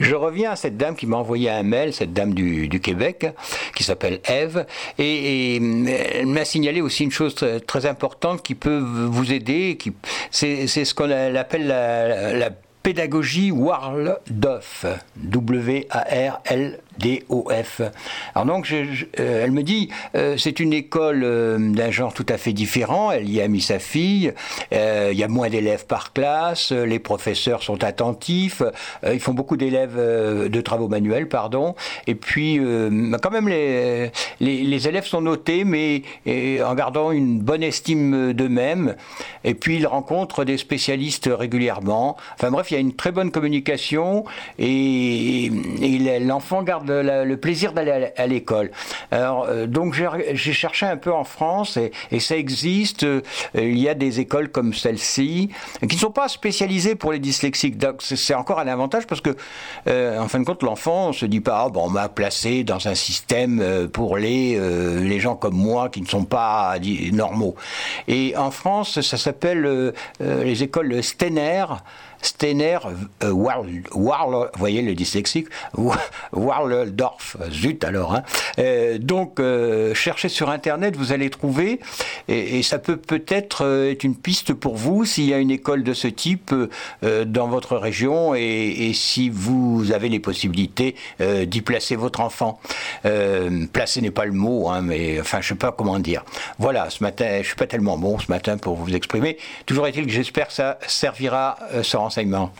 Je reviens à cette dame qui m'a envoyé un mail, cette dame du, Québec, qui s'appelle Eve, et, elle m'a signalé aussi une chose très, importante qui peut vous aider. C'est ce qu'on appelle la, pédagogie Waldorf, W-A-R-L DOF. Alors donc, euh, elle me dit, euh, c'est une école euh, d'un genre tout à fait différent. Elle y a mis sa fille. il y a moins d'élèves par classe. Les professeurs sont attentifs. ils font beaucoup d'élèves de travaux manuels, pardon. Et puis, quand même, les, élèves sont notés, mais en gardant une bonne estime d'eux-mêmes. Et puis, ils rencontrent des spécialistes régulièrement. Enfin bref, il y a une très bonne communication et l'enfant garde le, plaisir d'aller à l'école. Alors, euh, donc j'ai cherché un peu en France et, ça existe. Euh, il y a des écoles comme celle-ci qui ne sont pas spécialisées pour les dyslexiques. Donc c'est encore un avantage parce que, euh, en fin de compte, l'enfant se dit pas, ah, bon, on m'a placé dans un système pour les, les gens comme moi qui ne sont pas normaux. Et en France, ça s'appelle les écoles. Stener euh, Warl, vous voyez le dyslexique, Warldorf, zut alors. Hein. Euh, donc, euh, cherchez sur Internet, vous allez trouver, et, ça peut peut-être être une piste pour vous s'il y a une école de ce type dans votre région et, si vous avez les possibilités d'y placer votre enfant. placer n'est pas le mot, hein, mais enfin, je sais pas comment dire. Voilà, ce matin, je suis pas tellement bon ce matin pour vous exprimer. Toujours est-il que j'espère que ça servira sans renseignement.